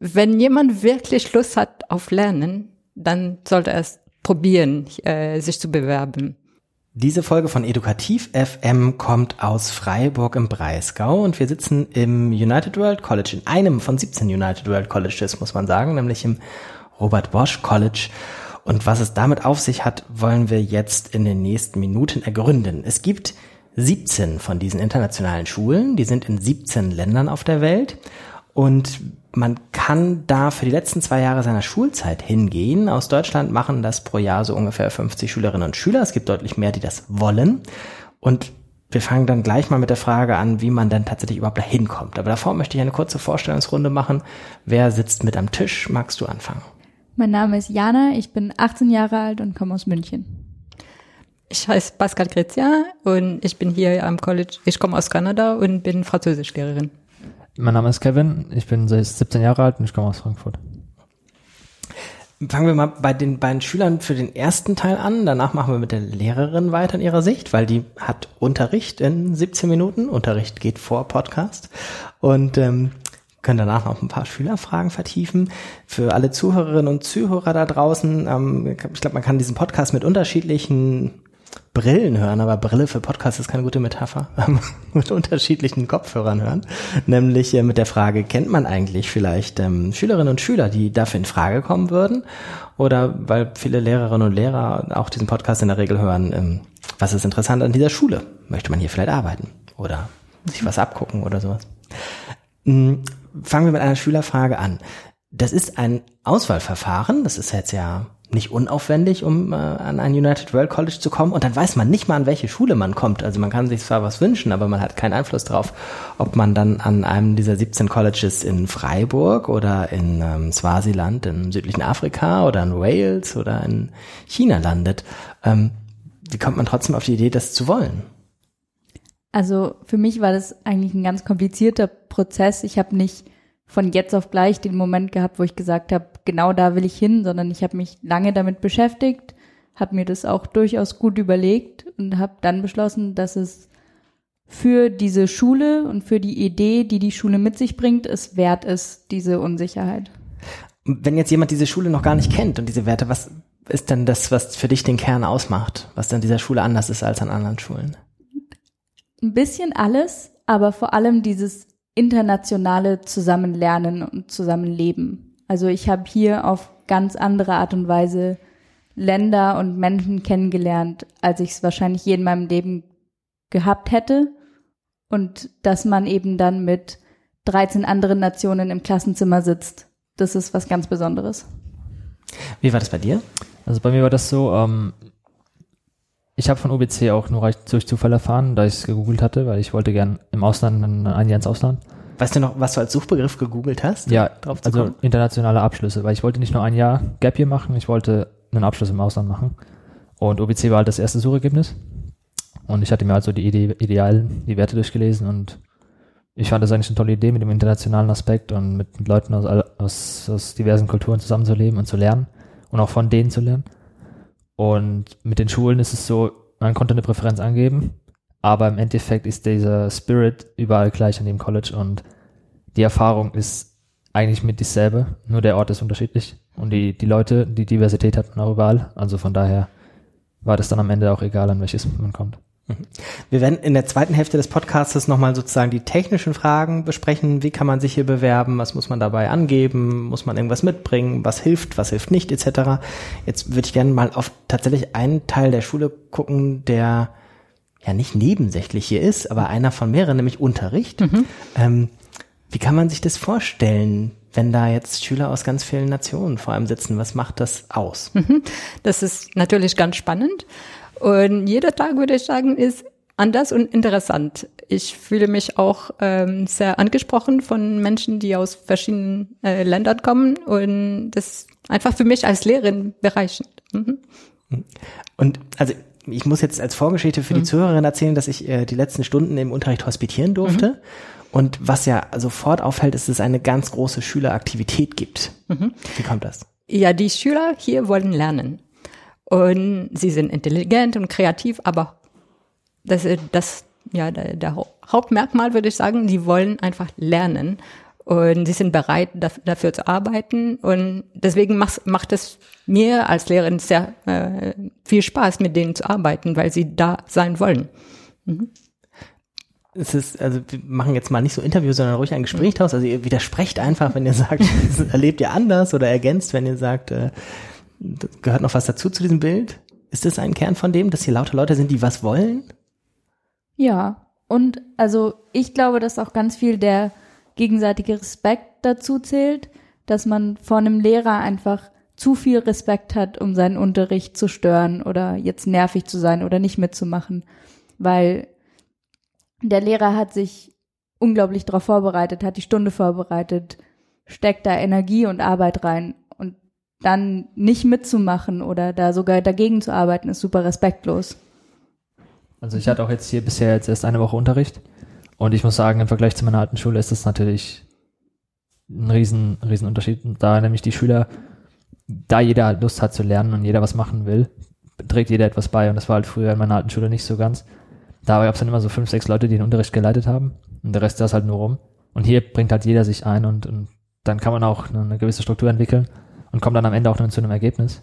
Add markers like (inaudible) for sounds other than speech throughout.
wenn jemand wirklich Lust hat auf Lernen, dann sollte er es probieren, äh, sich zu bewerben. Diese Folge von Edukativ FM kommt aus Freiburg im Breisgau und wir sitzen im United World College, in einem von 17 United World Colleges, muss man sagen, nämlich im Robert Bosch College. Und was es damit auf sich hat, wollen wir jetzt in den nächsten Minuten ergründen. Es gibt 17 von diesen internationalen Schulen, die sind in 17 Ländern auf der Welt und man kann da für die letzten zwei Jahre seiner Schulzeit hingehen. Aus Deutschland machen das pro Jahr so ungefähr 50 Schülerinnen und Schüler. Es gibt deutlich mehr, die das wollen. Und wir fangen dann gleich mal mit der Frage an, wie man dann tatsächlich überhaupt da hinkommt. Aber davor möchte ich eine kurze Vorstellungsrunde machen. Wer sitzt mit am Tisch? Magst du anfangen? Mein Name ist Jana, ich bin 18 Jahre alt und komme aus München. Ich heiße Pascal Grezia und ich bin hier am College. Ich komme aus Kanada und bin Französischlehrerin. Mein Name ist Kevin, ich bin 17 Jahre alt und ich komme aus Frankfurt. Fangen wir mal bei den beiden Schülern für den ersten Teil an. Danach machen wir mit der Lehrerin weiter in ihrer Sicht, weil die hat Unterricht in 17 Minuten. Unterricht geht vor Podcast. Und ähm, können danach noch ein paar Schülerfragen vertiefen. Für alle Zuhörerinnen und Zuhörer da draußen, ähm, ich glaube, man kann diesen Podcast mit unterschiedlichen Brillen hören, aber Brille für Podcast ist keine gute Metapher, (laughs) mit unterschiedlichen Kopfhörern hören. Nämlich äh, mit der Frage, kennt man eigentlich vielleicht ähm, Schülerinnen und Schüler, die dafür in Frage kommen würden? Oder weil viele Lehrerinnen und Lehrer auch diesen Podcast in der Regel hören, ähm, was ist interessant an dieser Schule? Möchte man hier vielleicht arbeiten? Oder sich was abgucken oder sowas? Mhm. Fangen wir mit einer Schülerfrage an. Das ist ein Auswahlverfahren, das ist jetzt ja nicht unaufwendig, um äh, an ein United World College zu kommen. Und dann weiß man nicht mal, an welche Schule man kommt. Also man kann sich zwar was wünschen, aber man hat keinen Einfluss darauf, ob man dann an einem dieser 17 Colleges in Freiburg oder in ähm, Swasiland im südlichen Afrika oder in Wales oder in China landet. Ähm, wie kommt man trotzdem auf die Idee, das zu wollen? Also für mich war das eigentlich ein ganz komplizierter Prozess. Ich habe nicht von jetzt auf gleich den Moment gehabt, wo ich gesagt habe, genau da will ich hin, sondern ich habe mich lange damit beschäftigt, habe mir das auch durchaus gut überlegt und habe dann beschlossen, dass es für diese Schule und für die Idee, die die Schule mit sich bringt, es wert ist, diese Unsicherheit. Wenn jetzt jemand diese Schule noch gar nicht kennt und diese Werte, was ist denn das, was für dich den Kern ausmacht, was an dieser Schule anders ist als an anderen Schulen? Ein bisschen alles, aber vor allem dieses internationale Zusammenlernen und Zusammenleben. Also ich habe hier auf ganz andere Art und Weise Länder und Menschen kennengelernt, als ich es wahrscheinlich je in meinem Leben gehabt hätte. Und dass man eben dann mit 13 anderen Nationen im Klassenzimmer sitzt, das ist was ganz Besonderes. Wie war das bei dir? Also bei mir war das so, ähm, ich habe von UBC auch nur durch Zufall erfahren, da ich es gegoogelt hatte, weil ich wollte gern im Ausland, ein Jahr ins Ausland. Weißt du noch, was du als Suchbegriff gegoogelt hast? Ja, also kommen? internationale Abschlüsse, weil ich wollte nicht nur ein Jahr Gap hier machen, ich wollte einen Abschluss im Ausland machen. Und UBC war halt das erste Suchergebnis. Und ich hatte mir also die Ide Idealen, die Werte durchgelesen und ich fand das eigentlich eine tolle Idee mit dem internationalen Aspekt und mit Leuten aus, aus, aus diversen Kulturen zusammenzuleben und zu lernen und auch von denen zu lernen. Und mit den Schulen ist es so, man konnte eine Präferenz angeben, aber im Endeffekt ist dieser Spirit überall gleich an dem College und die Erfahrung ist eigentlich mit dieselbe, nur der Ort ist unterschiedlich und die, die Leute, die Diversität hat man auch überall. Also von daher war das dann am Ende auch egal, an welches man kommt. Wir werden in der zweiten Hälfte des Podcasts nochmal sozusagen die technischen Fragen besprechen. Wie kann man sich hier bewerben? Was muss man dabei angeben? Muss man irgendwas mitbringen? Was hilft? Was hilft nicht? Etc. Jetzt würde ich gerne mal auf tatsächlich einen Teil der Schule gucken, der ja nicht nebensächlich hier ist, aber einer von mehreren, nämlich Unterricht. Mhm. Ähm, wie kann man sich das vorstellen? wenn da jetzt Schüler aus ganz vielen Nationen vor allem sitzen, was macht das aus? Mhm. Das ist natürlich ganz spannend. Und jeder Tag, würde ich sagen, ist anders und interessant. Ich fühle mich auch ähm, sehr angesprochen von Menschen, die aus verschiedenen äh, Ländern kommen und das ist einfach für mich als Lehrerin bereichend. Mhm. Und also ich muss jetzt als Vorgeschichte für mhm. die Zuhörerin erzählen, dass ich äh, die letzten Stunden im Unterricht hospitieren durfte. Mhm. Und was ja sofort auffällt, ist, dass es eine ganz große Schüleraktivität gibt. Mhm. Wie kommt das? Ja, die Schüler hier wollen lernen. Und sie sind intelligent und kreativ, aber das, das ja, der, der Hauptmerkmal würde ich sagen, sie wollen einfach lernen. Und sie sind bereit dafür zu arbeiten und deswegen macht, macht es mir als Lehrerin sehr äh, viel Spaß, mit denen zu arbeiten, weil sie da sein wollen. Mhm. Es ist, also wir machen jetzt mal nicht so Interviews, sondern ruhig ein Gespräch draus. Also ihr widersprecht einfach, wenn ihr sagt, (laughs) erlebt ihr anders oder ergänzt, wenn ihr sagt, äh, gehört noch was dazu zu diesem Bild. Ist das ein Kern von dem, dass hier lauter Leute sind, die was wollen? Ja, und also ich glaube, dass auch ganz viel der gegenseitige Respekt dazu zählt, dass man vor einem Lehrer einfach zu viel Respekt hat, um seinen Unterricht zu stören oder jetzt nervig zu sein oder nicht mitzumachen, weil der Lehrer hat sich unglaublich darauf vorbereitet, hat die Stunde vorbereitet, steckt da Energie und Arbeit rein. Und dann nicht mitzumachen oder da sogar dagegen zu arbeiten, ist super respektlos. Also ich hatte auch jetzt hier bisher jetzt erst eine Woche Unterricht und ich muss sagen, im Vergleich zu meiner alten Schule ist das natürlich ein riesen, riesen Unterschied. Da nämlich die Schüler, da jeder Lust hat zu lernen und jeder was machen will, trägt jeder etwas bei und das war halt früher in meiner alten Schule nicht so ganz. Da gab es dann immer so fünf, sechs Leute, die den Unterricht geleitet haben und der Rest saß halt nur rum. Und hier bringt halt jeder sich ein und, und dann kann man auch eine, gewisse Struktur entwickeln und kommt dann am Ende auch zu einem Ergebnis.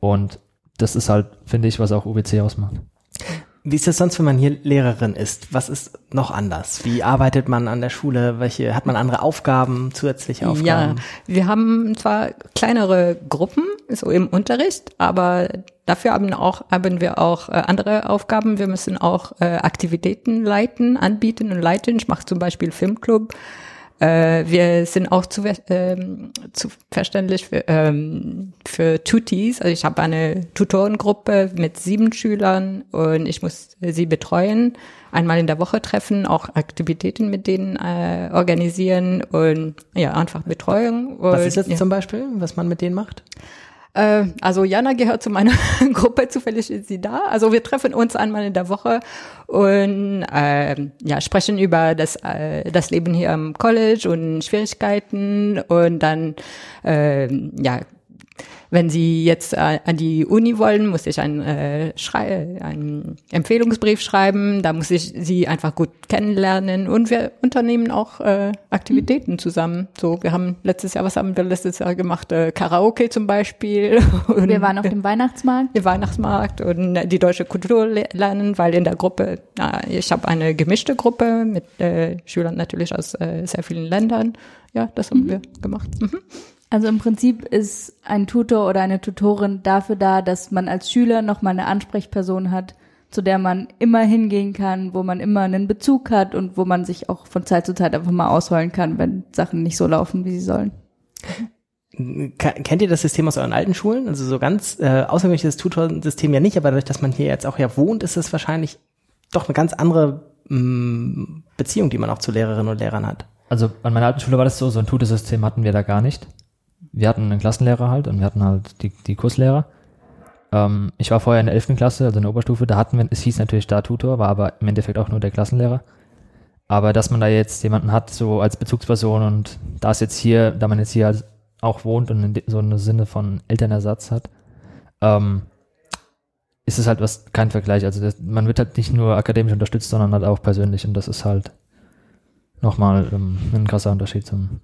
Und das ist halt, finde ich, was auch UBC ausmacht. Wie ist das sonst, wenn man hier Lehrerin ist? Was ist noch anders? Wie arbeitet man an der Schule? Welche hat man andere Aufgaben, zusätzliche Aufgaben? Ja, wir haben zwar kleinere Gruppen so im Unterricht, aber dafür haben auch haben wir auch äh, andere Aufgaben. Wir müssen auch äh, Aktivitäten leiten, anbieten und leiten. Ich mache zum Beispiel Filmclub. Äh, wir sind auch zu, ähm, zu verständlich für, ähm, für Tutis. Also ich habe eine Tutorengruppe mit sieben Schülern und ich muss sie betreuen, einmal in der Woche treffen, auch Aktivitäten mit denen äh, organisieren und ja, einfach Betreuung. Und, Was ist das ja. zum Beispiel, was man mit denen macht? Äh, also Jana gehört zu meiner (laughs) Gruppe, zufällig ist sie da. Also wir treffen uns einmal in der Woche und äh, ja, sprechen über das, äh, das Leben hier am College und Schwierigkeiten und dann äh, ja, wenn Sie jetzt äh, an die Uni wollen, muss ich einen, äh, Schrei einen Empfehlungsbrief schreiben. Da muss ich Sie einfach gut kennenlernen. Und wir unternehmen auch äh, Aktivitäten zusammen. So, wir haben letztes Jahr, was haben wir letztes Jahr gemacht? Äh, Karaoke zum Beispiel. (laughs) Und wir waren auf dem Weihnachtsmarkt. Der Weihnachtsmarkt und die deutsche Kultur lernen, weil in der Gruppe, na, ich habe eine gemischte Gruppe mit äh, Schülern natürlich aus äh, sehr vielen Ländern. Ja, das haben mhm. wir gemacht. Mhm. Also im Prinzip ist ein Tutor oder eine Tutorin dafür da, dass man als Schüler nochmal eine Ansprechperson hat, zu der man immer hingehen kann, wo man immer einen Bezug hat und wo man sich auch von Zeit zu Zeit einfach mal ausholen kann, wenn Sachen nicht so laufen, wie sie sollen. Kennt ihr das System aus euren alten Schulen? Also so ganz äh, außergewöhnliches Tutorsystem ja nicht, aber dadurch, dass man hier jetzt auch ja wohnt, ist es wahrscheinlich doch eine ganz andere mh, mm, Beziehung, die man auch zu Lehrerinnen und Lehrern hat. Also an meiner alten Schule war das so, so ein Tutorsystem hatten wir da gar nicht wir hatten einen Klassenlehrer halt und wir hatten halt die, die Kurslehrer. Ähm, ich war vorher in der 11. Klasse, also in der Oberstufe, da hatten wir, es hieß natürlich da Tutor, war aber im Endeffekt auch nur der Klassenlehrer. Aber dass man da jetzt jemanden hat, so als Bezugsperson und da ist jetzt hier, da man jetzt hier halt auch wohnt und in so einem Sinne von Elternersatz hat, ähm, ist es halt was, kein Vergleich. Also das, man wird halt nicht nur akademisch unterstützt, sondern halt auch persönlich und das ist halt nochmal ähm, ein krasser Unterschied zum.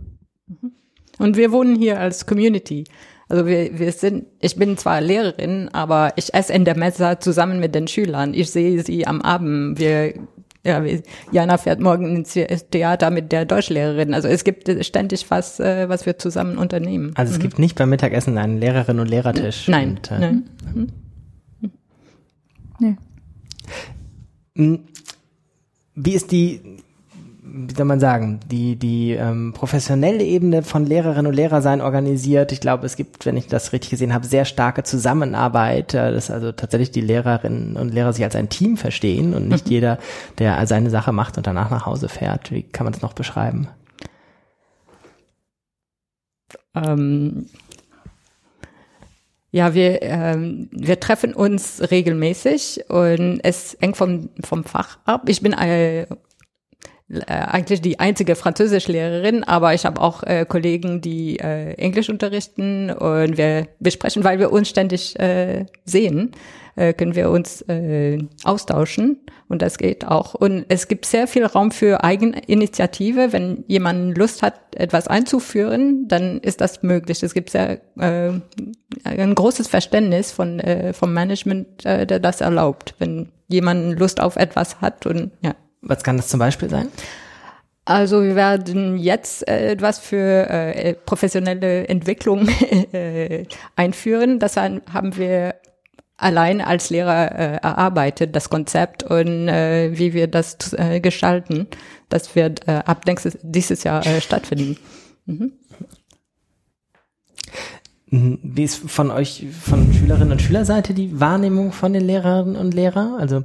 Und wir wohnen hier als Community. Also wir, wir sind, ich bin zwar Lehrerin, aber ich esse in der Messe zusammen mit den Schülern. Ich sehe sie am Abend. Wir, ja, Jana fährt morgen ins Theater mit der Deutschlehrerin. Also es gibt ständig was, äh, was wir zusammen unternehmen. Also es mhm. gibt nicht beim Mittagessen einen Lehrerin- und Lehrertisch. Nein, und, äh, nein. Mhm. Nee. Hm. Wie ist die, wie soll man sagen, die, die ähm, professionelle Ebene von Lehrerinnen und Lehrer sein organisiert. Ich glaube, es gibt, wenn ich das richtig gesehen habe, sehr starke Zusammenarbeit, äh, dass also tatsächlich die Lehrerinnen und Lehrer sich als ein Team verstehen und nicht (laughs) jeder, der seine Sache macht und danach nach Hause fährt. Wie kann man das noch beschreiben? Ähm, ja, wir, ähm, wir treffen uns regelmäßig und es hängt vom, vom Fach ab. Ich bin äh, eigentlich die einzige Französischlehrerin, aber ich habe auch äh, Kollegen, die äh, Englisch unterrichten und wir besprechen, weil wir uns ständig äh, sehen, äh, können wir uns äh, austauschen und das geht auch. Und es gibt sehr viel Raum für Eigeninitiative. Wenn jemand Lust hat, etwas einzuführen, dann ist das möglich. Es gibt sehr äh, ein großes Verständnis von äh, vom Management, äh, der das erlaubt, wenn jemand Lust auf etwas hat und ja. Was kann das zum Beispiel sein? Also wir werden jetzt äh, etwas für äh, professionelle Entwicklung (laughs) äh, einführen. Das haben wir allein als Lehrer äh, erarbeitet, das Konzept und wie wir das gestalten. Das wird ab nächstes, dieses Jahr stattfinden. Mhm. Wie ist von euch, von Schülerinnen und Schülerseite die Wahrnehmung von den Lehrerinnen und Lehrern? Also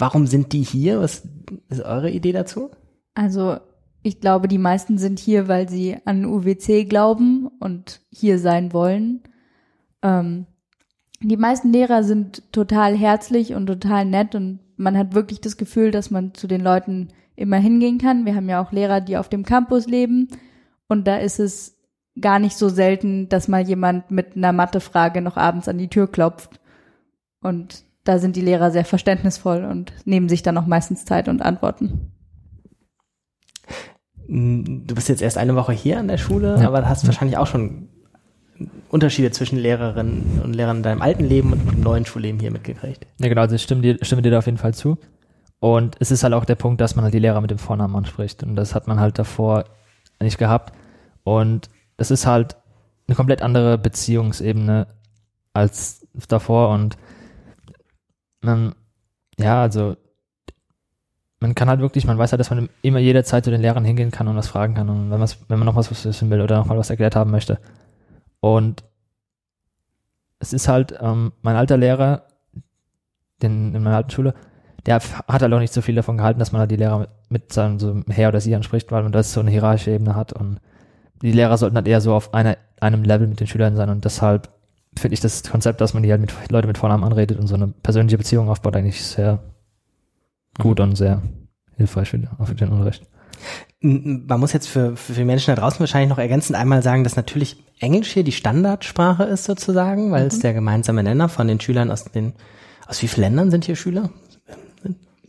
warum sind die hier? Was ist eure Idee dazu? Also ich glaube, die meisten sind hier, weil sie an UWC glauben und hier sein wollen. Ähm, die meisten Lehrer sind total herzlich und total nett und man hat wirklich das Gefühl, dass man zu den Leuten immer hingehen kann. Wir haben ja auch Lehrer, die auf dem Campus leben und da ist es gar nicht so selten, dass mal jemand mit einer Mathefrage noch abends an die Tür klopft. Und da sind die Lehrer sehr verständnisvoll und nehmen sich dann auch meistens Zeit und antworten. Du bist jetzt erst eine Woche hier an der Schule, ja. aber hast wahrscheinlich auch schon Unterschiede zwischen Lehrerinnen und Lehrern in deinem alten Leben und dem neuen Schulleben hier mitgekriegt. Ja, genau, also ich stimme dir, stimme dir da auf jeden Fall zu. Und es ist halt auch der Punkt, dass man halt die Lehrer mit dem Vornamen anspricht. Und das hat man halt davor nicht gehabt. Und es ist halt eine komplett andere Beziehungsebene als davor. Und man, ja, also man kann halt wirklich, man weiß halt, dass man immer jederzeit zu den Lehrern hingehen kann und was fragen kann und wenn, wenn man noch was wissen will oder noch mal was erklärt haben möchte. Und es ist halt, ähm, mein alter Lehrer, den, in meiner alten Schule, der hat halt auch nicht so viel davon gehalten, dass man halt die Lehrer mit, mit seinem so Herr oder Sie anspricht, weil man das so eine hierarchische Ebene hat und die Lehrer sollten halt eher so auf einer, einem Level mit den Schülern sein und deshalb finde ich das Konzept, dass man die halt mit Leute mit Vornamen anredet und so eine persönliche Beziehung aufbaut, eigentlich sehr gut mhm. und sehr hilfreich für, für den Unterricht. Man muss jetzt für, für Menschen da draußen wahrscheinlich noch ergänzend einmal sagen, dass natürlich Englisch hier die Standardsprache ist sozusagen, weil mhm. es der gemeinsame Nenner von den Schülern aus den, aus wie vielen Ländern sind hier Schüler?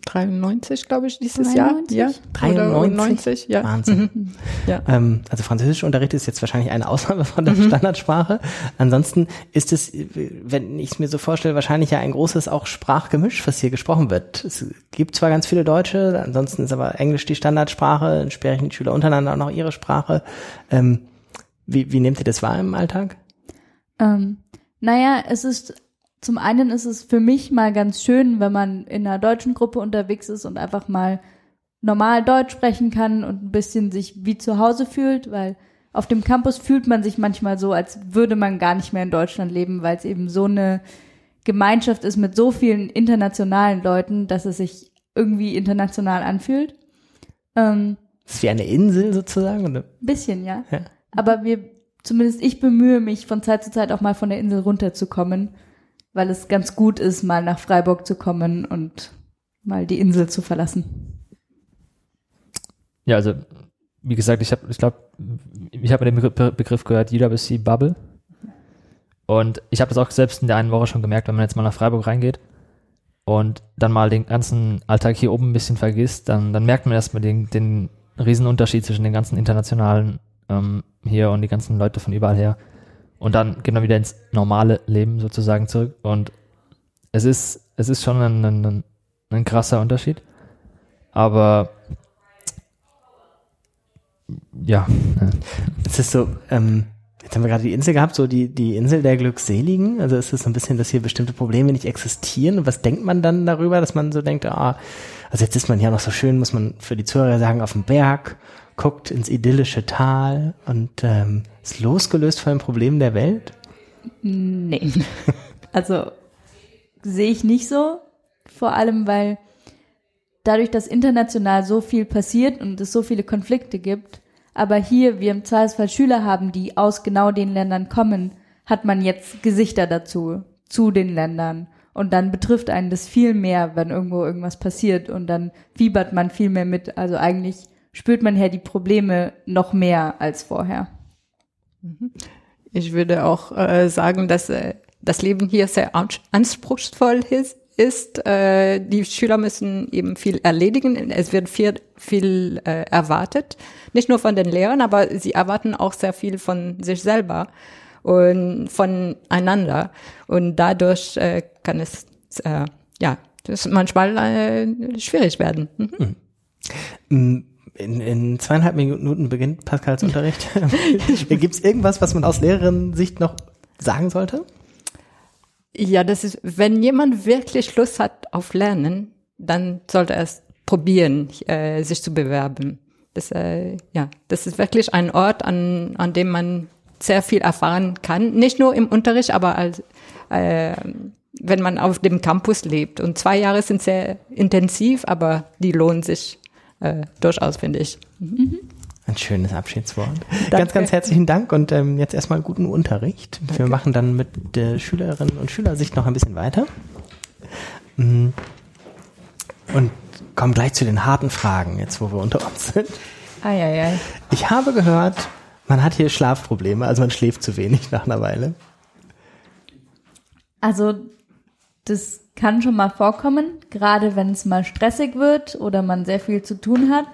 93, glaube ich, dieses 93? Jahr. Ja. 93? ja. Wahnsinn. Mhm. ja. Ähm, also Französischunterricht ist jetzt wahrscheinlich eine Ausnahme von der mhm. Standardsprache. Ansonsten ist es, wenn ich es mir so vorstelle, wahrscheinlich ja ein großes auch Sprachgemisch, was hier gesprochen wird. Es gibt zwar ganz viele Deutsche, ansonsten ist aber Englisch die Standardsprache, sprechen die Schüler untereinander auch noch ihre Sprache. Ähm, wie, wie nehmt ihr das wahr im Alltag? Ähm, naja, es ist zum einen ist es für mich mal ganz schön, wenn man in einer deutschen Gruppe unterwegs ist und einfach mal normal Deutsch sprechen kann und ein bisschen sich wie zu Hause fühlt, weil auf dem Campus fühlt man sich manchmal so, als würde man gar nicht mehr in Deutschland leben, weil es eben so eine Gemeinschaft ist mit so vielen internationalen Leuten, dass es sich irgendwie international anfühlt. Ähm, ist wie eine Insel sozusagen? Oder? Bisschen, ja. ja. Aber wir, zumindest ich bemühe mich von Zeit zu Zeit auch mal von der Insel runterzukommen weil es ganz gut ist, mal nach Freiburg zu kommen und mal die Insel zu verlassen. Ja, also wie gesagt, ich habe, ich glaube, ich habe den Begriff gehört, UWC Bubble. Und ich habe das auch selbst in der einen Woche schon gemerkt, wenn man jetzt mal nach Freiburg reingeht und dann mal den ganzen Alltag hier oben ein bisschen vergisst, dann, dann merkt man erstmal den, den Riesenunterschied zwischen den ganzen internationalen ähm, hier und die ganzen Leute von überall her. Und dann geht man wieder ins normale Leben sozusagen zurück. Und es ist, es ist schon ein, ein, ein krasser Unterschied. Aber ja. (laughs) Es ist so, ähm, jetzt haben wir gerade die Insel gehabt, so die, die Insel der Glückseligen. Also ist es so ein bisschen, dass hier bestimmte Probleme nicht existieren. Und was denkt man dann darüber, dass man so denkt, ah, also jetzt ist man ja noch so schön, muss man für die Zuhörer sagen, auf dem Berg guckt ins idyllische Tal und ähm, ist losgelöst von den Problemen der Welt? Nee. Also sehe ich nicht so. Vor allem, weil dadurch, dass international so viel passiert und es so viele Konflikte gibt, aber hier wir im Zweifelsfall Schüler haben, die aus genau den Ländern kommen, hat man jetzt Gesichter dazu, zu den Ländern. Und dann betrifft einen das viel mehr, wenn irgendwo irgendwas passiert und dann fiebert man viel mehr mit. Also eigentlich spürt man ja die Probleme noch mehr als vorher. Ich würde auch äh, sagen, dass äh, das Leben hier sehr anspruchsvoll ist. ist. Äh, die Schüler müssen eben viel erledigen. Es wird viel, viel äh, erwartet. Nicht nur von den Lehrern, aber sie erwarten auch sehr viel von sich selber und voneinander. Und dadurch äh, kann es, äh, ja, das manchmal äh, schwierig werden. Mhm. Mhm. In, in zweieinhalb Minuten beginnt Pascals (laughs) Unterricht. Gibt es irgendwas, was man aus Lehrerin-Sicht noch sagen sollte? Ja, das ist, wenn jemand wirklich Lust hat auf Lernen, dann sollte er es probieren, äh, sich zu bewerben. Das, äh, ja, das ist wirklich ein Ort, an, an dem man sehr viel erfahren kann. Nicht nur im Unterricht, aber als, äh, wenn man auf dem Campus lebt. Und zwei Jahre sind sehr intensiv, aber die lohnen sich äh, durchaus, finde ich. Mhm. Ein schönes Abschiedswort. Danke. Ganz, ganz herzlichen Dank und ähm, jetzt erstmal guten Unterricht. Danke. Wir machen dann mit der Schülerinnen und Schülersicht noch ein bisschen weiter. Mm. Und kommen gleich zu den harten Fragen, jetzt wo wir unter uns sind. Ei, ei, ei. Ich habe gehört, man hat hier Schlafprobleme, also man schläft zu wenig nach einer Weile. Also das kann schon mal vorkommen, gerade wenn es mal stressig wird oder man sehr viel zu tun hat,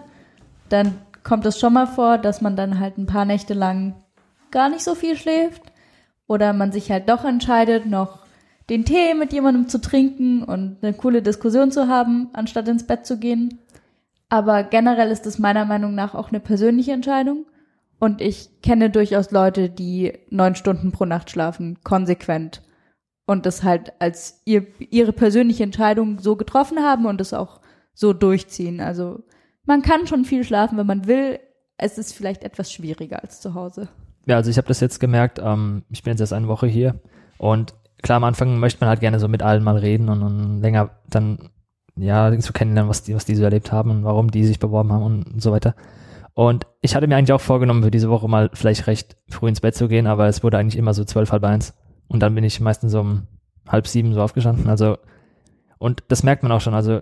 dann kommt es schon mal vor, dass man dann halt ein paar Nächte lang gar nicht so viel schläft oder man sich halt doch entscheidet, noch den Tee mit jemandem zu trinken und eine coole Diskussion zu haben, anstatt ins Bett zu gehen. Aber generell ist es meiner Meinung nach auch eine persönliche Entscheidung. Und ich kenne durchaus Leute, die neun Stunden pro Nacht schlafen, konsequent. Und das halt als ihr, ihre persönliche Entscheidung so getroffen haben und es auch so durchziehen. Also man kann schon viel schlafen, wenn man will. Es ist vielleicht etwas schwieriger als zu Hause. Ja, also ich habe das jetzt gemerkt. Ähm, ich bin jetzt erst eine Woche hier und klar, am Anfang möchte man halt gerne so mit allen mal reden und, und länger dann ja zu kennenlernen, was die, was die so erlebt haben und warum die sich beworben haben und so weiter. Und ich hatte mir eigentlich auch vorgenommen, für diese Woche mal vielleicht recht früh ins Bett zu gehen, aber es wurde eigentlich immer so zwölf, halb eins. Und dann bin ich meistens so um halb sieben so aufgestanden. Also, und das merkt man auch schon. Also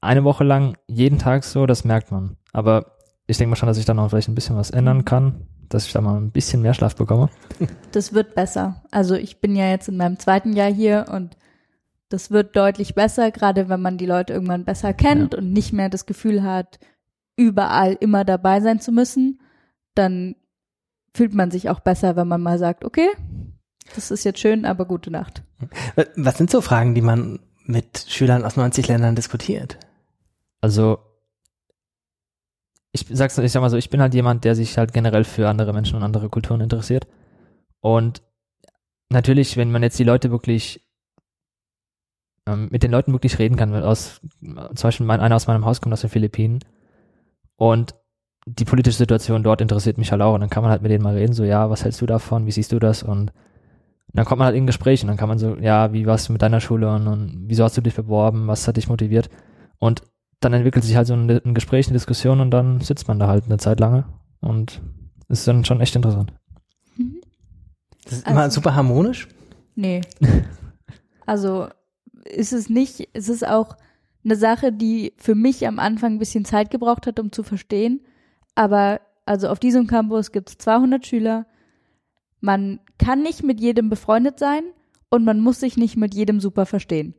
eine Woche lang jeden Tag so, das merkt man. Aber ich denke mal schon, dass ich dann auch vielleicht ein bisschen was ändern kann, dass ich da mal ein bisschen mehr Schlaf bekomme. (laughs) Das wird besser. Also ich bin ja jetzt in meinem zweiten Jahr hier und das wird deutlich besser, gerade wenn man die Leute irgendwann besser kennt ja. und nicht mehr das Gefühl hat, überall immer dabei sein zu müssen. Dann fühlt man sich auch besser, wenn man mal sagt, okay, das ist jetzt schön, aber gute Nacht. Was sind so Fragen, die man mit Schülern aus 90 Ländern diskutiert? Also ich sag's, ich sag mal so, ich bin halt jemand, der sich halt generell für andere Menschen und andere Kulturen interessiert. Und natürlich, wenn man jetzt die Leute wirklich ähm, mit den Leuten wirklich reden kann, aus zum Beispiel mein, einer aus meinem Haus kommt aus den Philippinen und die politische Situation dort interessiert mich halt auch und dann kann man halt mit denen mal reden, so ja, was hältst du davon, wie siehst du das und dann kommt man halt in Gespräch und dann kann man so, ja, wie warst du mit deiner Schule und, und wieso hast du dich beworben, was hat dich motiviert und dann entwickelt sich halt so ein, ein Gespräch, eine Diskussion und dann sitzt man da halt eine Zeit lange und ist dann schon echt interessant. Mhm. Das ist immer also, super harmonisch? Nee. (laughs) also ist es nicht, es ist auch eine Sache, die für mich am Anfang ein bisschen Zeit gebraucht hat, um zu verstehen. Aber also auf diesem Campus gibt es 200 Schüler. Man kann nicht mit jedem befreundet sein und man muss sich nicht mit jedem super verstehen.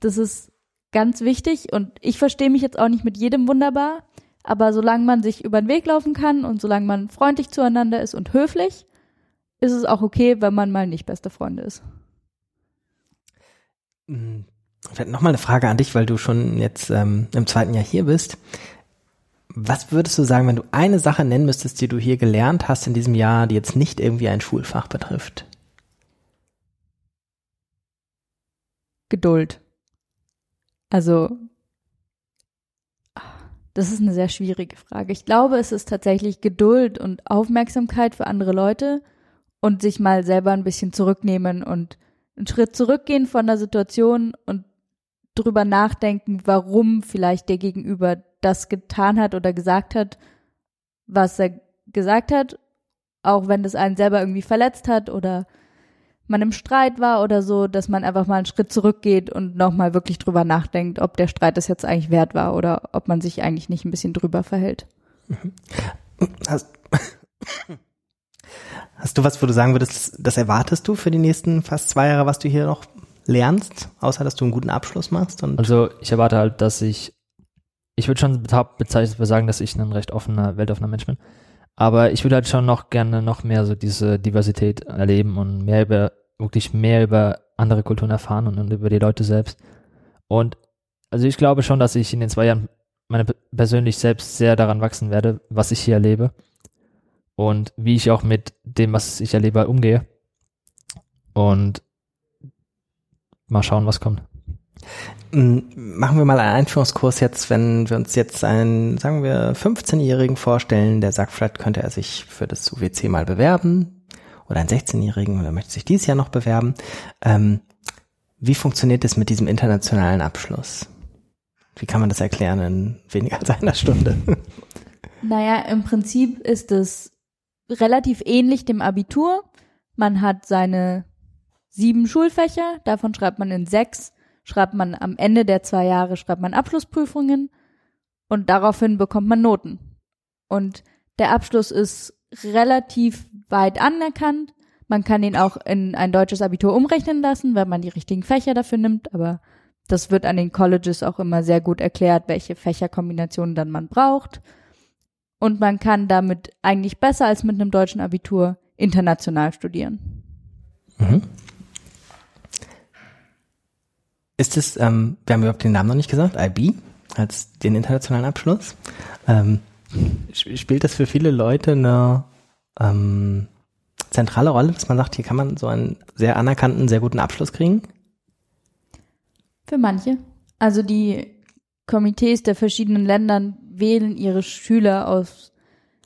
Das ist ganz wichtig und ich verstehe mich jetzt auch nicht mit jedem wunderbar, aber solange man sich über den Weg laufen kann und solange man freundlich zueinander ist und höflich, ist es auch okay, wenn man mal nicht beste Freunde ist. Hm, Nochmal eine Frage an dich, weil du schon jetzt ähm, im zweiten Jahr hier bist. Was würdest du sagen, wenn du eine Sache nennen müsstest, die du hier gelernt hast in diesem Jahr, die jetzt nicht irgendwie ein Schulfach betrifft? Geduld. Also, das ist eine sehr schwierige Frage. Ich glaube, es ist tatsächlich Geduld und Aufmerksamkeit für andere Leute und sich mal selber ein bisschen zurücknehmen und einen Schritt zurückgehen von der Situation und drüber nachdenken, warum vielleicht der Gegenüber das getan hat oder gesagt hat, was er gesagt hat, auch wenn das einen selber irgendwie verletzt hat oder man im Streit war oder so, dass man einfach mal einen Schritt zurückgeht und nochmal wirklich drüber nachdenkt, ob der Streit das jetzt eigentlich wert war oder ob man sich eigentlich nicht ein bisschen drüber verhält. Hast, hast du was, wo du sagen würdest, das erwartest du für die nächsten fast zwei Jahre, was du hier noch lernst, außer dass du einen guten Abschluss machst? Und Also ich erwarte halt, dass ich, ich würde schon bezeichnet sagen, dass ich ein recht offener, weltoffener Mensch bin. Aber ich würde halt schon noch gerne noch mehr so diese Diversität erleben und mehr über, wirklich mehr über andere Kulturen erfahren und, und über die Leute selbst. Und also ich glaube schon, dass ich in den zwei Jahren meine persönlich selbst sehr daran wachsen werde, was ich hier erlebe und wie ich auch mit dem, was ich erlebe, umgehe. Und mal schauen, was kommt. Mm, Machen wir mal einen Einführungskurs jetzt, wenn wir uns jetzt einen, sagen wir, 15-Jährigen vorstellen, der sagt, vielleicht könnte er sich für das UWC mal bewerben oder einen 16-Jährigen oder möchte sich dieses Jahr noch bewerben. Ähm, wie funktioniert es mit diesem internationalen Abschluss? Wie kann man das erklären in weniger als einer Stunde? (laughs) Naja, im Prinzip ist es relativ ähnlich dem Abitur. Man hat seine sieben Schulfächer, davon schreibt man in sechs, schreibt man am Ende der zwei Jahre, schreibt man Abschlussprüfungen und daraufhin bekommt man Noten. Und der Abschluss ist relativ weit anerkannt. Man kann ihn auch in ein deutsches Abitur umrechnen lassen, wenn man die richtigen Fächer dafür nimmt, aber das wird an den Colleges auch immer sehr gut erklärt, welche Fächerkombinationen dann man braucht. Und man kann damit eigentlich besser als mit einem deutschen Abitur international studieren. Mhm. Ist es, ähm, wir haben überhaupt den Namen noch nicht gesagt, IB als den internationalen Abschluss. Ähm, sp- spielt das für viele Leute eine ähm, zentrale Rolle, dass man sagt, hier kann man so einen sehr anerkannten, sehr guten Abschluss kriegen? Für manche. Also die Komitees der verschiedenen Ländern wählen ihre Schüler aus,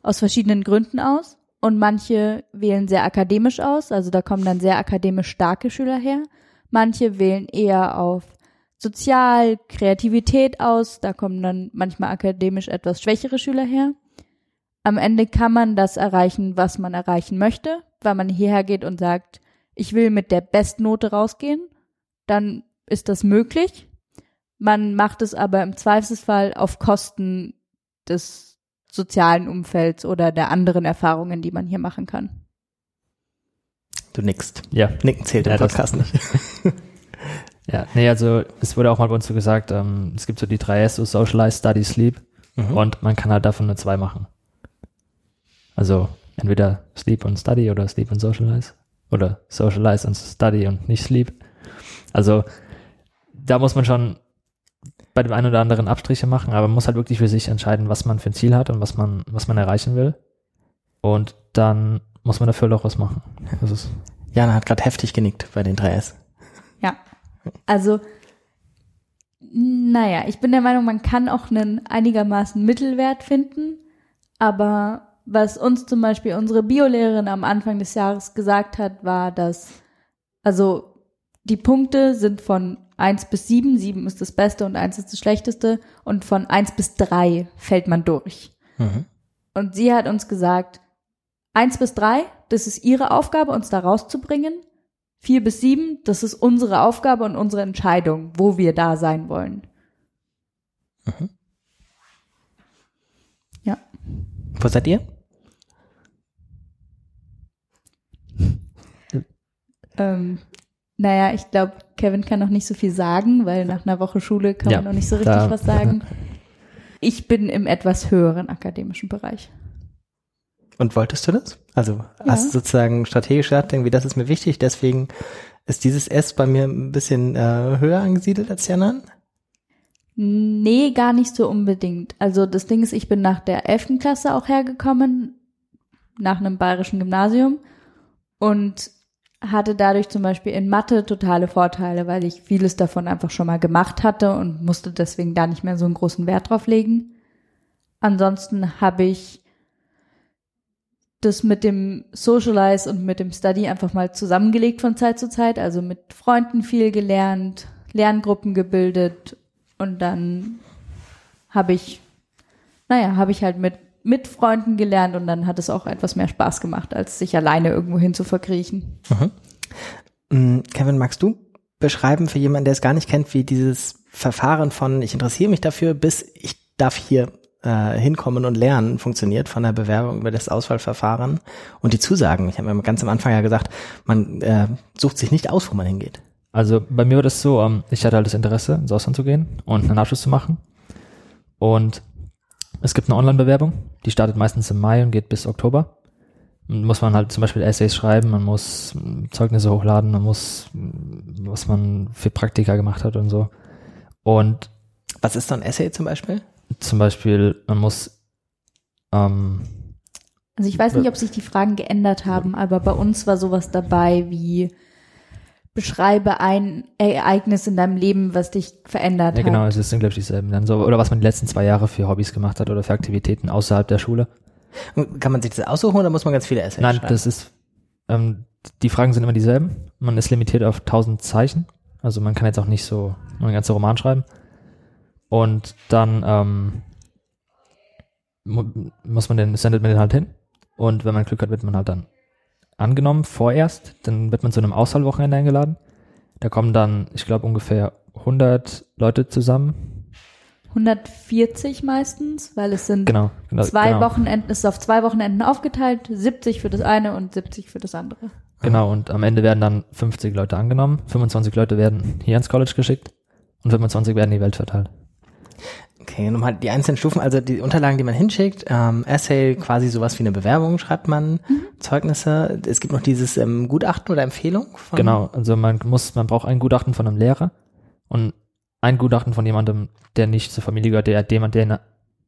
aus verschiedenen Gründen aus. Und manche wählen sehr akademisch aus, also da kommen dann sehr akademisch starke Schüler her. Manche wählen eher auf Sozial, Kreativität aus, da kommen dann manchmal akademisch etwas schwächere Schüler her. Am Ende kann man das erreichen, was man erreichen möchte, weil man hierher geht und sagt, ich will mit der Bestnote rausgehen, dann ist das möglich. Man macht es aber im Zweifelsfall auf Kosten des sozialen Umfelds oder der anderen Erfahrungen, die man hier machen kann. Du nickst. Ja. Nicken zählt im Ja, das- Podcast nicht. (laughs) Ja, nee, also es wurde auch mal bei uns so gesagt, ähm, es gibt so die drei S, so Socialize, Study, Sleep Mhm. und man kann halt davon nur zwei machen. Also entweder Sleep und Study oder Sleep und Socialize oder Socialize und Study und nicht Sleep. Also da muss man schon bei dem einen oder anderen Abstriche machen, aber man muss halt wirklich für sich entscheiden, was man für ein Ziel hat und was man, was man erreichen will. Und dann muss man dafür auch was machen. Das ist, Jana hat gerade heftig genickt bei den 3S. Ja. Also, naja, ich bin der Meinung, man kann auch einen einigermaßen Mittelwert finden, aber was uns zum Beispiel unsere Biolehrerin am Anfang des Jahres gesagt hat, war, dass, also, die Punkte sind von 1 bis 7, 7 ist das Beste und 1 ist das Schlechteste und von 1 bis 3 fällt man durch. Mhm. Und sie hat uns gesagt, eins bis drei, das ist ihre Aufgabe, uns da rauszubringen. Vier bis sieben, das ist unsere Aufgabe und unsere Entscheidung, wo wir da sein wollen. Ja. Wo seid ihr? Ähm, naja, ich glaube, Kevin kann noch nicht so viel sagen, weil nach einer Woche Schule kann Ja, man noch nicht so richtig was sagen. Ich bin im etwas höheren akademischen Bereich. Und wolltest du das? Also hast du sozusagen strategisch gedacht, irgendwie, das ist mir wichtig, deswegen ist dieses S bei mir ein bisschen äh, höher angesiedelt als die anderen? Nee, gar nicht so unbedingt. Also das Ding ist, ich bin nach der 11. Klasse auch hergekommen, nach einem bayerischen Gymnasium und hatte dadurch zum Beispiel in Mathe totale Vorteile, weil ich vieles davon einfach schon mal gemacht hatte und musste deswegen da nicht mehr so einen großen Wert drauf legen. Ansonsten habe ich das mit dem Socialize und mit dem Study einfach mal zusammengelegt von Zeit zu Zeit, also mit Freunden viel gelernt, Lerngruppen gebildet und dann habe ich, naja, habe ich halt mit, mit Freunden gelernt und dann hat es auch etwas mehr Spaß gemacht, als sich alleine irgendwo hin zu verkriechen. Mm, Kevin, magst du beschreiben für jemanden, der es gar nicht kennt, wie dieses Verfahren von ich interessiere mich dafür, bis ich darf hier äh, hinkommen und lernen funktioniert von der Bewerbung über das Auswahlverfahren und die Zusagen. Ich habe mir ganz am Anfang ja gesagt, man äh, sucht sich nicht aus, wo man hingeht. Also bei mir war das so, ähm, ich hatte halt das Interesse, ins Ausland zu gehen und einen Abschluss zu machen. Und es gibt eine Online-Bewerbung, die startet meistens im Mai und geht bis Oktober. Muss man halt zum Beispiel Essays schreiben, man muss Zeugnisse hochladen, man muss, was man für Praktika gemacht hat und so. Und Was ist so ein Essay zum Beispiel? Zum Beispiel, man muss ähm, Also ich weiß nicht, ob sich die Fragen geändert haben, aber bei uns war sowas dabei wie beschreibe ein Ereignis in deinem Leben, was dich verändert Ja, genau, hat. es sind, glaube ich, dieselben. Dann so, oder was man die letzten zwei Jahre für Hobbys gemacht hat oder für Aktivitäten außerhalb der Schule. Kann man sich das aussuchen oder muss man ganz viele Essays Nein, schreiben? das ist, ähm, die Fragen sind immer dieselben. Man ist limitiert auf 1000 Zeichen. Also man kann jetzt auch nicht so einen ganzen Roman schreiben. Und dann ähm, mu- muss man den, sendet man den halt hin. Und wenn man Glück hat, wird man halt dann angenommen, vorerst. Dann wird man zu einem Auswahlwochenende eingeladen. Da kommen dann, ich glaube, ungefähr 100 Leute zusammen. 140 meistens, weil es sind Genau. genau zwei genau. Wochenenden, es ist auf zwei Wochenenden aufgeteilt, 70 für das eine und 70 für das andere. Genau, und am Ende werden dann 50 Leute angenommen, 25 Leute werden hier ins College geschickt und 25 werden in die Welt verteilt. Okay, nochmal die einzelnen Stufen, also die Unterlagen, die man hinschickt, ähm, Essay, quasi sowas wie eine Bewerbung schreibt man, Zeugnisse. Es gibt noch dieses ähm, Gutachten oder Empfehlung. Von, Genau, also man muss, man braucht ein Gutachten von einem Lehrer und ein Gutachten von jemandem, der nicht zur Familie gehört, der jemand, der,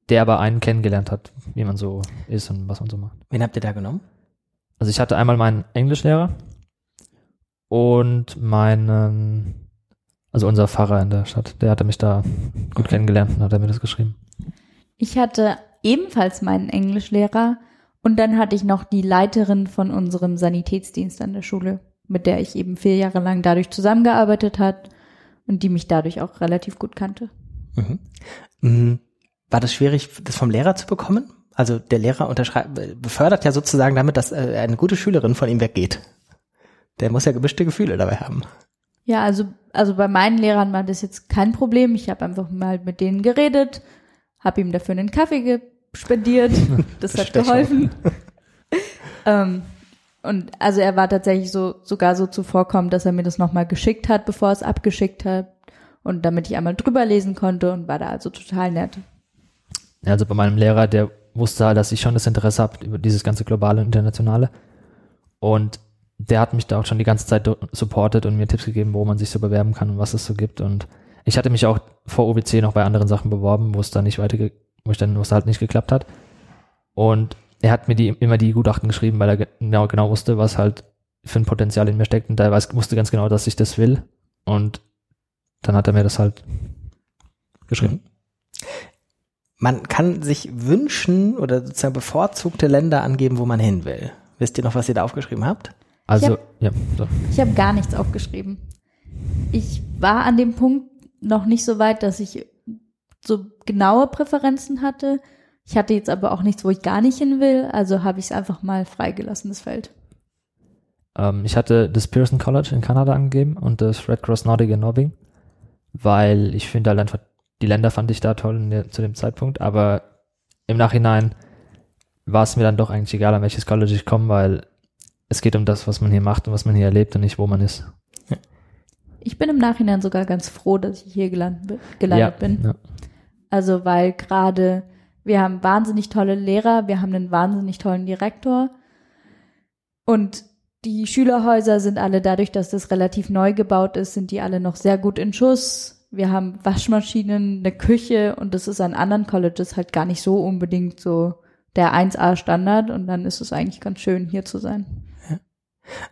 der aber einen kennengelernt hat, wie man so ist und was man so macht. Wen habt ihr da genommen? Also ich hatte einmal meinen Englischlehrer und meinen, also unser Pfarrer in der Stadt, der hatte mich da gut kennengelernt und hat er mir das geschrieben. Ich hatte ebenfalls meinen Englischlehrer und dann hatte ich noch die Leiterin von unserem Sanitätsdienst an der Schule, mit der ich eben vier Jahre lang dadurch zusammengearbeitet hat und die mich dadurch auch relativ gut kannte. Mhm. Mhm. War das schwierig, das vom Lehrer zu bekommen? Also der Lehrer unterschreibt, befördert ja sozusagen damit, dass äh, eine gute Schülerin von ihm weggeht. Der muss ja gemischte Gefühle dabei haben. Ja, also, also bei meinen Lehrern war das jetzt kein Problem. Ich habe einfach mal mit denen geredet, habe ihm dafür einen Kaffee ge- spendiert. (laughs) Das hat geholfen. (laughs) ähm, und also er war tatsächlich so sogar so zuvorkommend, dass er mir das nochmal geschickt hat, bevor er es abgeschickt hat. Und damit ich einmal drüber lesen konnte und war da also total nett. Ja, Also bei meinem Lehrer, der wusste halt, dass ich schon das Interesse habe über dieses ganze globale und internationale. Und der hat mich da auch schon die ganze Zeit supportet und mir Tipps gegeben, wo man sich so bewerben kann und was es so gibt. Und ich hatte mich auch vor OBC noch bei anderen Sachen beworben, wo es dann nicht weiter, wo ich dann, wo es halt nicht geklappt hat. Und er hat mir die immer die Gutachten geschrieben, weil er ge- genau, genau wusste, was halt für ein Potenzial in mir steckt. Und er weiß, wusste ganz genau, dass ich das will. Und dann hat er mir das halt geschrieben. Man kann sich wünschen oder sozusagen bevorzugte Länder angeben, wo man hin will. Wisst ihr noch, was ihr da aufgeschrieben habt? Also, hab- ja, so. Ich habe gar nichts aufgeschrieben. Ich war an dem Punkt noch nicht so weit, dass ich so genaue Präferenzen hatte. Ich hatte jetzt aber auch nichts, wo ich gar nicht hin will, also habe ich es einfach mal freigelassen, das Feld. Ähm, ich hatte das Pearson College in Kanada angegeben und das Red Cross Nordic in Norwegen, weil ich finde halt einfach, die Länder fand ich da toll der, zu dem Zeitpunkt, aber im Nachhinein war es mir dann doch eigentlich egal, an welches College ich komme, weil es geht um das, was man hier macht und was man hier erlebt und nicht, wo man ist. Ich bin im Nachhinein sogar ganz froh, dass ich hier gelandet, gelandet ja, bin. Ja. Also weil gerade wir haben wahnsinnig tolle Lehrer, wir haben einen wahnsinnig tollen Direktor und die Schülerhäuser sind alle dadurch, dass das relativ neu gebaut ist, sind die alle noch sehr gut in Schuss. Wir haben Waschmaschinen, eine Küche und das ist an anderen Colleges halt gar nicht so unbedingt so der 1A Standard und dann ist es eigentlich ganz schön hier zu sein.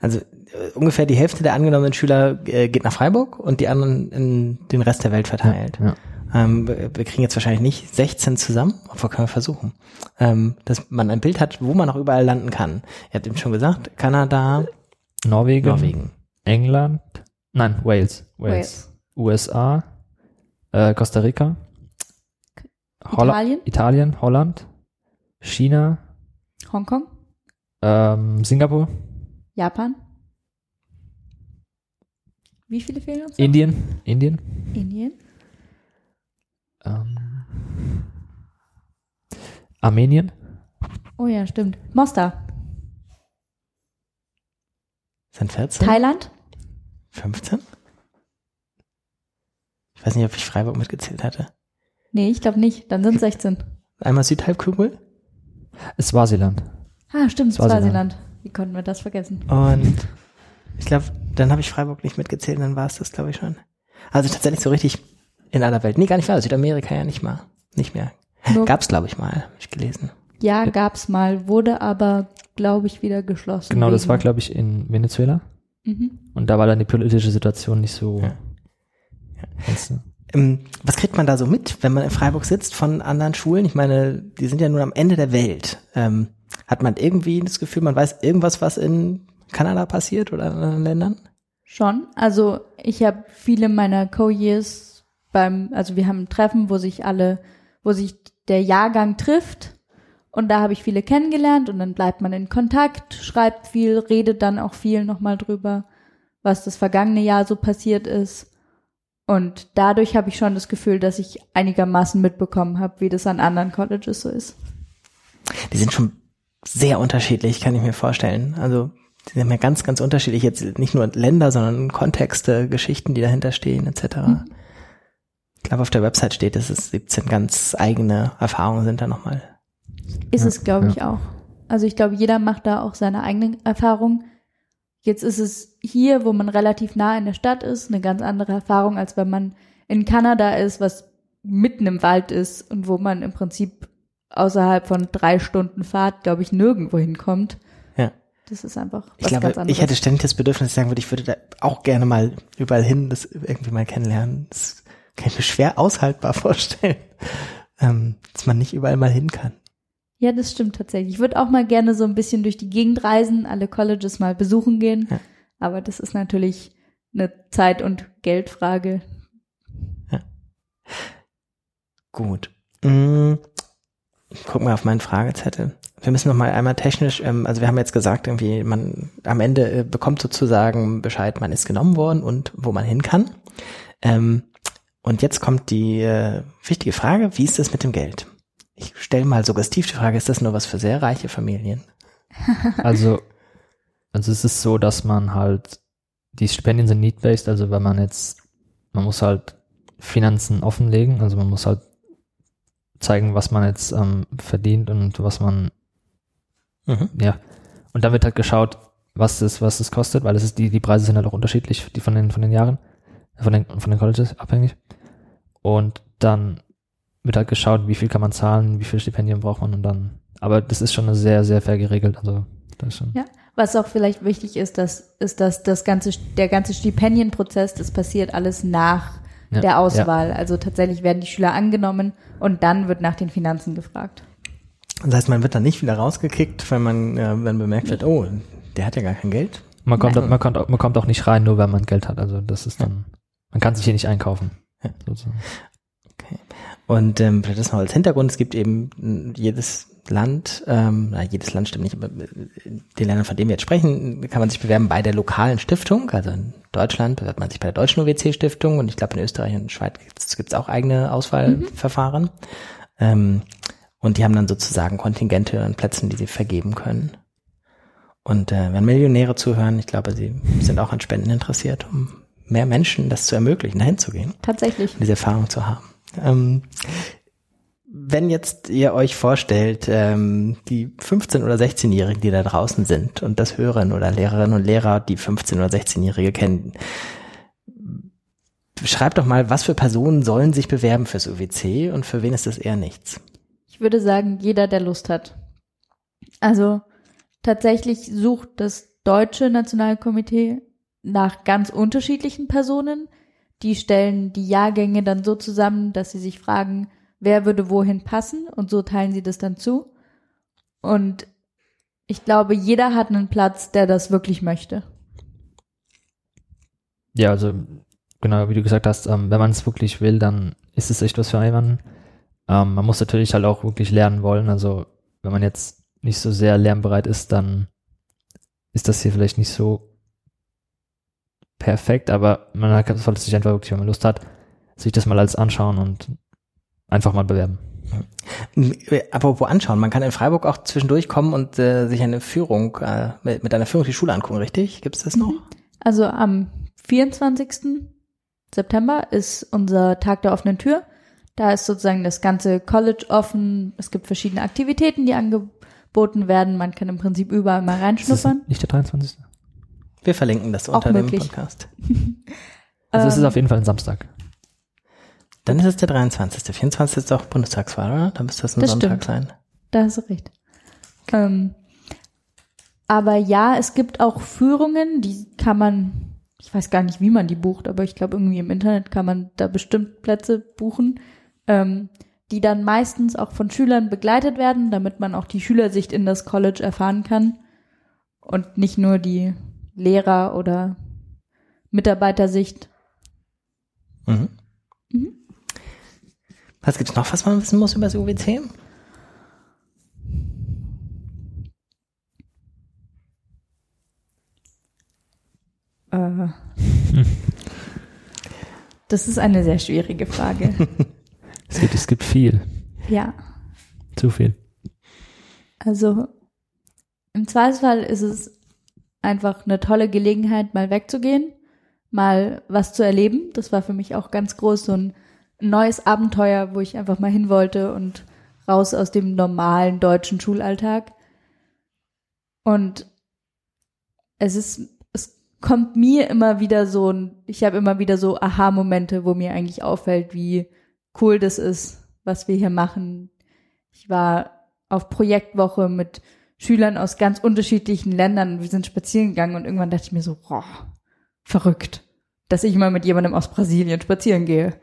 Also äh, ungefähr die Hälfte der angenommenen Schüler äh, geht nach Freiburg und die anderen in den Rest der Welt verteilt. Ja. Ähm, wir wir kriegen jetzt wahrscheinlich nicht 16 zusammen, aber können wir versuchen. Ähm, dass man ein Bild hat, wo man auch überall landen kann. Ihr habt eben schon gesagt, Kanada, Norwegen, Norwegen. England, nein, Wales, Wales, USA, äh, Costa Rica, Holla- Italien, Italien, Holland, China, Hongkong, ähm, Singapur, Japan, Wie viele fehlen uns? noch? Indien, Indien. Indien. Ähm, Armenien. Oh ja, stimmt. Mostar. Sind 14? Thailand. 15? Ich weiß nicht, ob ich Freiburg mitgezählt hatte. Nee, ich glaube nicht. Dann sind 16. Einmal Südhalbkugel Swasiland. Ah, stimmt, Swasiland. Swasiland. Wie konnten wir das vergessen? und ich glaube, dann habe ich Freiburg nicht mitgezählt, dann war es das, glaube ich, schon. Also tatsächlich so richtig in aller Welt. Nee, gar nicht wahr. Südamerika ja nicht mal. Nicht mehr. Nur- Gab's, glaube ich, mal, hab ich gelesen. Ja, gab's mal, wurde aber, glaube ich, wieder geschlossen. Genau, das wegen- war, glaube ich, in Venezuela. Mhm. Und da war dann die politische Situation nicht so. Ja. Du? Ähm, was kriegt man da so mit, wenn man in Freiburg sitzt von anderen Schulen? Ich meine, die sind ja nun am Ende der Welt. Ähm, hat man irgendwie das Gefühl, man weiß irgendwas, was in Kanada passiert oder in anderen Ländern? Schon. Also ich habe viele meiner Co-Years beim, also wir haben ein Treffen, wo sich alle, wo sich der Jahrgang trifft und da habe ich viele kennengelernt und dann bleibt man in Kontakt, schreibt viel, redet dann auch viel nochmal drüber, was das vergangene Jahr so passiert ist. Und dadurch habe ich schon das Gefühl, dass ich einigermaßen mitbekommen habe, wie das an anderen Colleges so ist. Die sind schon sehr unterschiedlich, kann ich mir vorstellen. Also die sind ja ganz, ganz unterschiedlich. Jetzt nicht nur Länder, sondern Kontexte, Geschichten, die dahinter stehen, etc. Ich glaube, auf der Website steht, dass es 17 ganz eigene Erfahrungen sind da nochmal. Ist Ja, es, glaube ja. ich, auch. Also ich glaube, jeder macht da auch seine eigene Erfahrung. Jetzt ist es hier, wo man relativ nah in der Stadt ist, eine ganz andere Erfahrung, als wenn man in Kanada ist, was mitten im Wald ist und wo man im Prinzip außerhalb von drei Stunden Fahrt, glaube ich, nirgendwo hinkommt. Ja. Das ist einfach was Ich glaube, ganz anderes. ich hätte ständig das Bedürfnis, sagen würde, ich würde da auch gerne mal überall hin, das irgendwie mal kennenlernen. Das kann ich mir schwer aushaltbar vorstellen, (laughs) ähm, dass man nicht überall mal hin kann. ja, das stimmt tatsächlich. Ich würde auch mal gerne so ein bisschen durch die Gegend reisen, alle Colleges mal besuchen gehen. Ja. Aber das ist natürlich eine Zeit- und Geldfrage. Gut. Guck mal auf meinen Fragezettel. Wir müssen noch mal einmal technisch, ähm, also wir haben jetzt gesagt, irgendwie, man am Ende äh, bekommt sozusagen Bescheid, man ist genommen worden und wo man hin kann. Ähm, und jetzt kommt die äh, wichtige Frage, wie ist das mit dem Geld? Ich stelle mal suggestiv die Frage, ist das nur was für sehr reiche Familien? (laughs) Also, also es ist so, dass man halt, die Stipendien sind need-based, also wenn man jetzt, man muss halt Finanzen offenlegen, also man muss halt zeigen, was man jetzt ähm, verdient und was man, Mhm. ja. Und dann wird halt geschaut, was das, was das kostet, weil es ist, die, die Preise sind halt auch unterschiedlich, die von den, von den Jahren, von den, von den Colleges abhängig. Und dann wird halt geschaut, wie viel kann man zahlen, wie viel Stipendien braucht man und dann, aber das ist schon sehr, sehr fair geregelt, also das ist schon. Ja. Was auch vielleicht wichtig ist, dass, ist, dass das ganze, der ganze Stipendienprozess, das passiert alles nach Ja, der Auswahl. Also tatsächlich werden die Schüler angenommen und dann wird nach den Finanzen gefragt. Das heißt, man wird dann nicht wieder rausgekickt, wenn man, äh, wenn bemerkt wird, oh, der hat ja gar kein Geld. Man kommt, Nein. man, kommt, auch- man kommt auch nicht rein, nur wenn man Geld hat. Also das ist dann, man kann sich hier nicht einkaufen. Ja. sozusagen. Und ähm, vielleicht das noch als Hintergrund, es gibt eben jedes Land, ähm, na, jedes Land stimmt nicht, aber äh, die Länder, von denen wir jetzt sprechen, kann man sich bewerben bei der lokalen Stiftung. Also in Deutschland bewerbt man sich bei der Deutschen OWC-Stiftung und ich glaube in Österreich und Schweiz gibt es auch eigene Auswahlverfahren. Ähm, und die haben dann sozusagen Kontingente an Plätzen, die sie vergeben können. Und äh, wenn Millionäre zuhören, ich glaube, sie sind auch an Spenden interessiert, um mehr Menschen das zu ermöglichen, dahin zu gehen Tatsächlich. diese Erfahrung zu haben. Ähm, wenn jetzt ihr euch vorstellt, ähm, die 15- oder 16-Jährigen, die da draußen sind und das hören oder Lehrerinnen und Lehrer, die 15- oder 16-Jährige kennen, schreibt doch mal, was für Personen sollen sich bewerben fürs UWC und für wen ist das eher nichts? Ich würde sagen, jeder, der Lust hat. Also tatsächlich sucht das deutsche Nationalkomitee nach ganz unterschiedlichen Personen. Die stellen die Jahrgänge dann so zusammen, dass sie sich fragen, wer würde wohin passen und so teilen sie das dann zu. Und ich glaube, jeder hat einen Platz, der das wirklich möchte. Ja, also genau, wie du gesagt hast, ähm, wenn man es wirklich will, dann ist es echt was für jemanden. Ähm, man muss natürlich halt auch wirklich lernen wollen. Also wenn man jetzt nicht so sehr lernbereit ist, dann ist das hier vielleicht nicht so perfekt, aber man kann- sich einfach wirklich, wenn man Lust hat, sich das mal alles anschauen und einfach mal bewerben. Äh, Apropos anschauen, man kann in Freiburg auch zwischendurch kommen und äh, sich eine Führung, äh, mit, mit einer Führung die Schule angucken, richtig? Gibt es das noch? Also am 24. September ist unser Tag der offenen Tür. Da ist sozusagen das ganze College offen. Es gibt verschiedene Aktivitäten, die angeboten werden. Man kann im Prinzip überall mal reinschnuppern. das nicht der 23.? Wir verlinken das Auch unter dem möglich. Podcast. (laughs) Also es ist Ähm, auf jeden Fall ein Samstag. Dann ist es der 23. Der 24. ist auch Bundestagswahl, oder? Dann müsste das ein Das Sonntag stimmt. sein. Da hast du recht. Ähm, aber ja, es gibt auch Führungen, die kann man, ich weiß gar nicht, wie man die bucht, aber ich glaube, irgendwie im Internet kann man da bestimmt Plätze buchen, ähm, die dann meistens auch von Schülern begleitet werden, damit man auch die Schülersicht in das College erfahren kann und nicht nur die Lehrer- oder Mitarbeitersicht. Mhm. Mhm. Was gibt's noch, was man wissen muss über das UWC? Äh, das ist eine sehr schwierige Frage. (laughs) Es gibt, es gibt viel. Ja. Zu viel. Also im Zweifelsfall ist es einfach eine tolle Gelegenheit, mal wegzugehen, mal was zu erleben. Das war für mich auch ganz groß so ein neues Abenteuer, wo ich einfach mal hin wollte und raus aus dem normalen deutschen Schulalltag. Und es ist, es kommt mir immer wieder so ein, ich habe immer wieder so Aha-Momente, wo mir eigentlich auffällt, wie cool das ist, was wir hier machen. Ich war auf Projektwoche mit Schülern aus ganz unterschiedlichen Ländern. Wir sind spazieren gegangen und irgendwann dachte ich mir so, boah, verrückt, dass ich mal mit jemandem aus Brasilien spazieren gehe.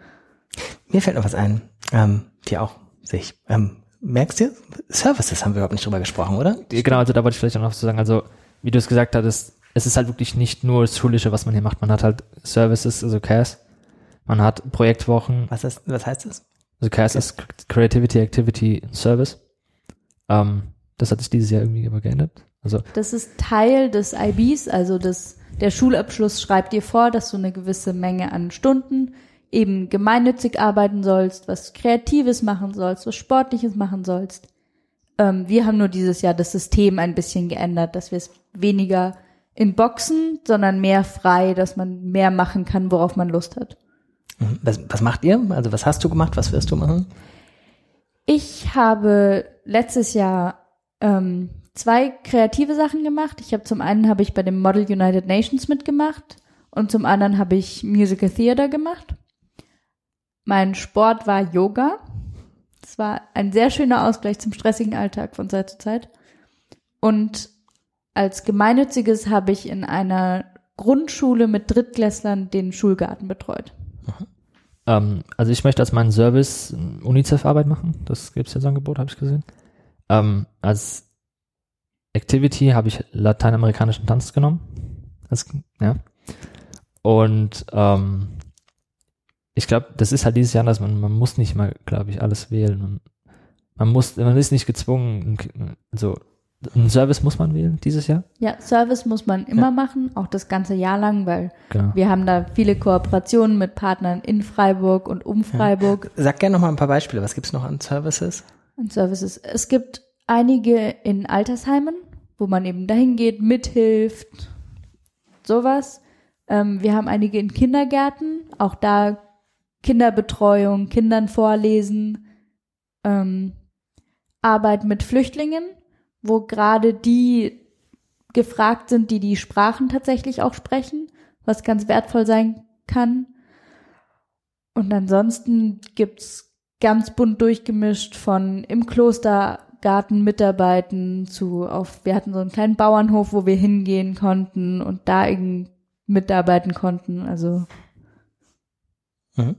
Mir fällt noch was ein, ähm, die auch sich, ähm, merkst du, Services haben wir überhaupt nicht drüber gesprochen, oder? Genau, also da wollte ich vielleicht auch noch zu sagen, also wie du es gesagt hattest, es ist halt wirklich nicht nur das Schulische, was man hier macht. Man hat halt Services, also CAS. Man hat Projektwochen, Was, ist, was heißt das? also CAS ist Creativity, Activity, Service. Ähm, das hat sich dieses Jahr irgendwie aber geändert. Also Das ist Teil des IBs, also das, der Schulabschluss schreibt dir vor, dass du eine gewisse Menge an Stunden eben gemeinnützig arbeiten sollst, was Kreatives machen sollst, was Sportliches machen sollst. Ähm, wir haben nur dieses Jahr das System ein bisschen geändert, dass wir es weniger in Boxen, sondern mehr frei, dass man mehr machen kann, worauf man Lust hat. Mhm. Was, was macht ihr? Also was hast du gemacht? Was wirst du machen? Ich habe letztes Jahr ähm, zwei kreative Sachen gemacht. Ich habe zum einen habe ich bei dem Model United Nations mitgemacht und zum anderen habe ich Musical Theater gemacht. Mein Sport war Yoga. Das war ein sehr schöner Ausgleich zum stressigen Alltag von Zeit zu Zeit. Und als gemeinnütziges habe ich in einer Grundschule mit Drittklässlern den Schulgarten betreut. Ähm, also ich möchte als meinen Service UNICEF-Arbeit machen. Das gibt es jetzt Angebot, habe ich gesehen. Ähm, als Activity habe ich lateinamerikanischen Tanz genommen. Das, ja. Und ähm, ich glaube, das ist halt dieses Jahr, dass man, man muss nicht mal, glaube ich, alles wählen. Und man muss, man ist nicht gezwungen, also einen Service muss man wählen dieses Jahr. Ja, Service muss man immer Ja. machen, auch das ganze Jahr lang, weil Genau. Wir haben da viele Kooperationen mit Partnern in Freiburg und um Freiburg Sag gerne noch mal ein paar Beispiele. Was gibt's noch an Services? und Services. Es gibt einige in Altersheimen, wo man eben dahin geht, mithilft, sowas. Ähm, wir haben einige in Kindergärten, auch da Kinderbetreuung, Kindern vorlesen, ähm, Arbeit mit Flüchtlingen, wo gerade die gefragt sind, die die Sprachen tatsächlich auch sprechen, was ganz wertvoll sein kann. Und ansonsten gibt's ganz bunt durchgemischt von im Klostergarten mitarbeiten zu auf, wir hatten so einen kleinen Bauernhof, wo wir hingehen konnten und da mitarbeiten konnten. Also Mhm.